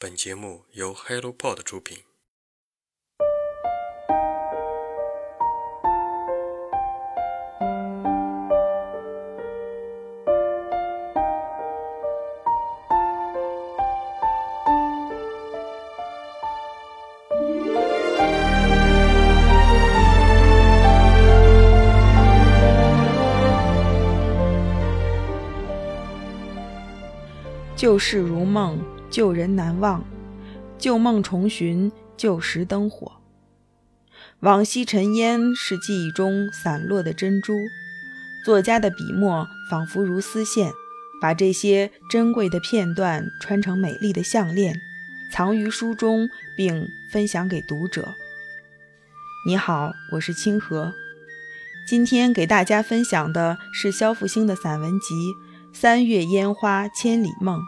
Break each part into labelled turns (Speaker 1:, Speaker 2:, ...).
Speaker 1: 本节目由 HelloPod 出品。
Speaker 2: 旧事如梦，旧人难忘，旧梦重寻，旧时灯火。往昔尘烟是记忆中散落的珍珠，作家的笔墨仿佛如丝线，把这些珍贵的片段穿成美丽的项链，藏于书中，并分享给读者。你好，我是清河，今天给大家分享的是肖复兴的散文集。三月烟花千里梦，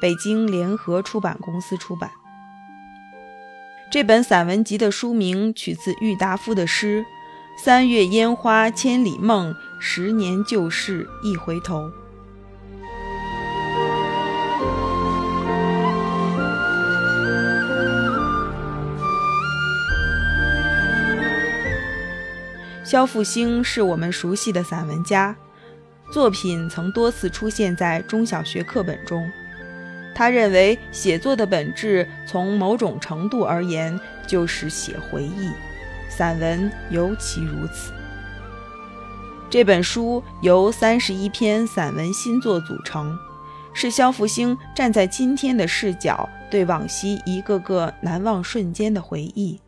Speaker 2: 北京联合出版公司出版。这本散文集的书名取自郁达夫的诗：“三月烟花千里梦，十年旧事一回头。”肖复兴是我们熟悉的散文家。作品曾多次出现在中小学课本中。他认为，写作的本质从某种程度而言就是写回忆，散文尤其如此。这本书由三十一篇散文新作组成，是肖复兴站在今天的视角对往昔一个个难忘瞬间的回忆。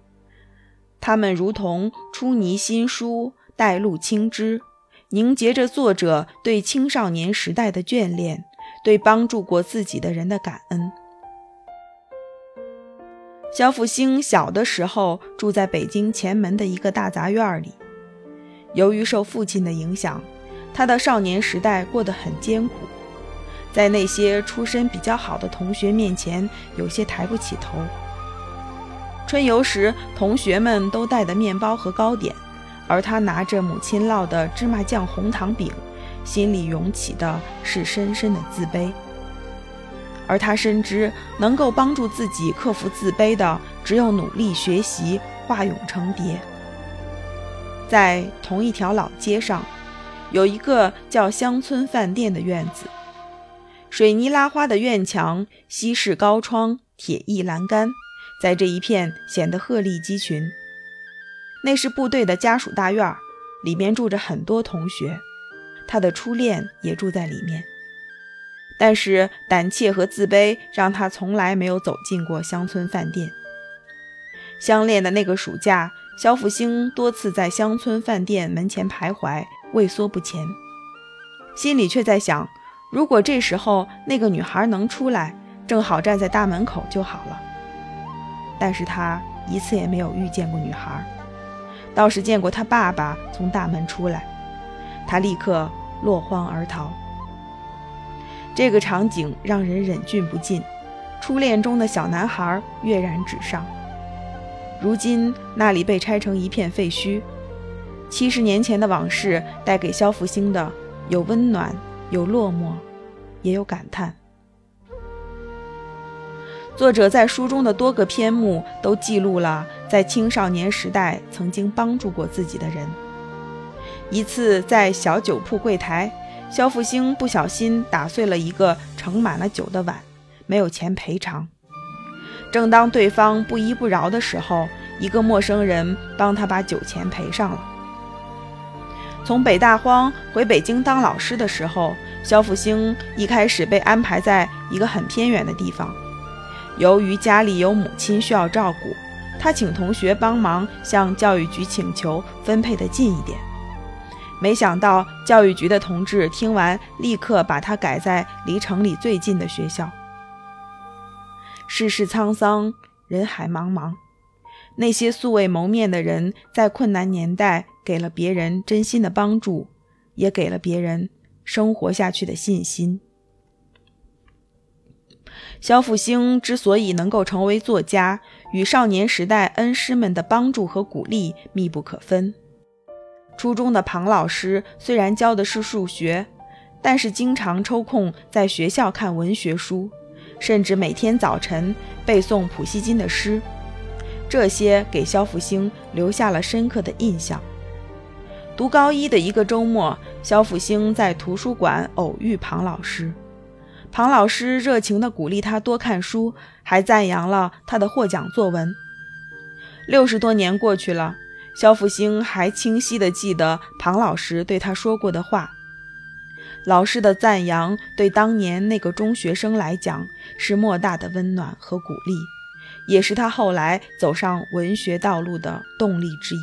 Speaker 2: 它们如同出泥新书，带露青枝。凝结着作者对青少年时代的眷恋，对帮助过自己的人的感恩。肖复兴小的时候住在北京前门的一个大杂院里，由于受父亲的影响，他的少年时代过得很艰苦，在那些出身比较好的同学面前，有些抬不起头。春游时，同学们都带的面包和糕点。而他拿着母亲烙的芝麻酱红糖饼，心里涌起的是深深的自卑。而他深知，能够帮助自己克服自卑的，只有努力学习，化蛹成蝶。在同一条老街上，有一个叫乡村饭店的院子，水泥拉花的院墙，西式高窗，铁艺栏杆，在这一片显得鹤立鸡群。那是部队的家属大院，里面住着很多同学，他的初恋也住在里面。但是胆怯和自卑让他从来没有走进过乡村饭店。相恋的那个暑假，肖复兴多次在乡村饭店门前徘徊，畏缩不前，心里却在想：如果这时候那个女孩能出来，正好站在大门口就好了。但是他一次也没有遇见过女孩。倒是见过他爸爸从大门出来，他立刻落荒而逃。这个场景让人忍俊不禁，初恋中的小男孩跃然纸上。如今那里被拆成一片废墟，七十年前的往事带给肖复兴的有温暖，有落寞，也有感叹。作者在书中的多个篇目都记录了在青少年时代曾经帮助过自己的人。一次在小酒铺柜台，肖复兴不小心打碎了一个盛满了酒的碗，没有钱赔偿。正当对方不依不饶的时候，一个陌生人帮他把酒钱赔上了。从北大荒回北京当老师的时候，肖复兴一开始被安排在一个很偏远的地方。由于家里有母亲需要照顾，他请同学帮忙向教育局请求分配的近一点。没想到教育局的同志听完，立刻把他改在离城里最近的学校。世事沧桑，人海茫茫，那些素未谋面的人在困难年代给了别人真心的帮助，也给了别人生活下去的信心。肖复兴之所以能够成为作家，与少年时代恩师们的帮助和鼓励密不可分。初中的庞老师虽然教的是数学，但是经常抽空在学校看文学书，甚至每天早晨背诵普希金的诗，这些给肖复兴留下了深刻的印象。读高一的一个周末，肖复兴在图书馆偶遇庞老师，庞老师热情地鼓励他多看书，还赞扬了他的获奖作文。六十多年过去了，肖复兴还清晰地记得庞老师对他说过的话。老师的赞扬对当年那个中学生来讲是莫大的温暖和鼓励，也是他后来走上文学道路的动力之一。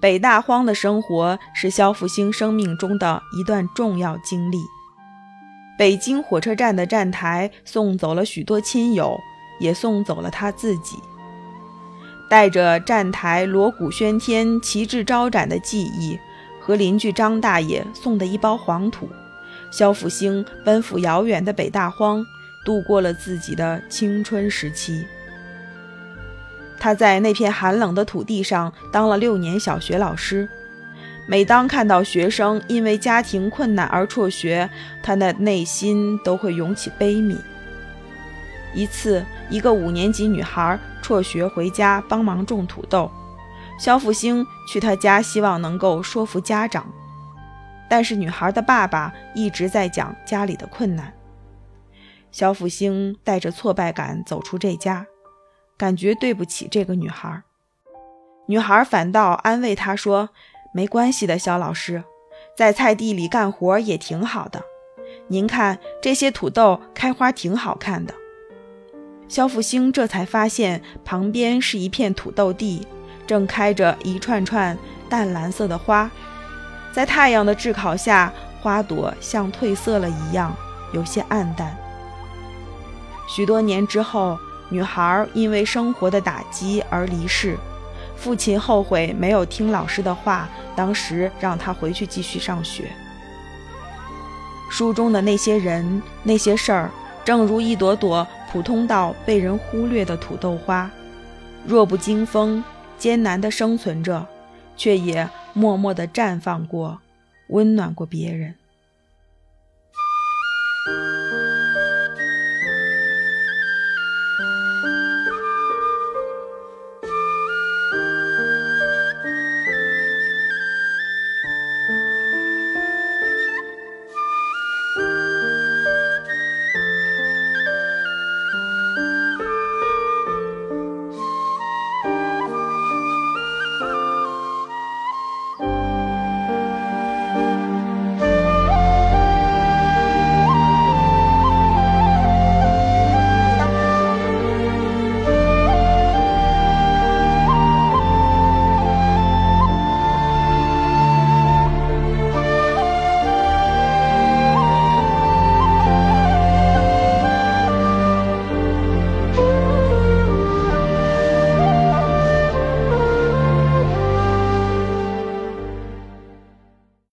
Speaker 2: 北大荒的生活是肖复兴生命中的一段重要经历。北京火车站的站台送走了许多亲友，也送走了他自己。带着站台锣鼓喧天、旗帜招展的记忆。和邻居张大爷送的一包黄土，肖复兴奔赴遥远的北大荒，度过了自己的青春时期。他在那片寒冷的土地上当了六年小学老师，每当看到学生因为家庭困难而辍学，他的内心都会涌起悲悯。一次，一个五年级女孩辍学回家帮忙种土豆。肖复兴去她家，希望能够说服家长，但是女孩的爸爸一直在讲家里的困难。肖复兴带着挫败感走出这家，感觉对不起这个女孩。女孩反倒安慰他说：“没关系的，肖老师，在菜地里干活也挺好的。您看这些土豆开花挺好看的。”肖复兴这才发现旁边是一片土豆地。正开着一串串淡蓝色的花，在太阳的炙烤下，花朵像褪色了一样，有些暗淡。许多年之后，女孩因为生活的打击而离世，父亲后悔没有听老师的话，当时让她回去继续上学。书中的那些人、那些事儿，正如一朵朵普通到被人忽略的土豆花，弱不禁风。艰难地生存着，却也默默地绽放过，温暖过别人。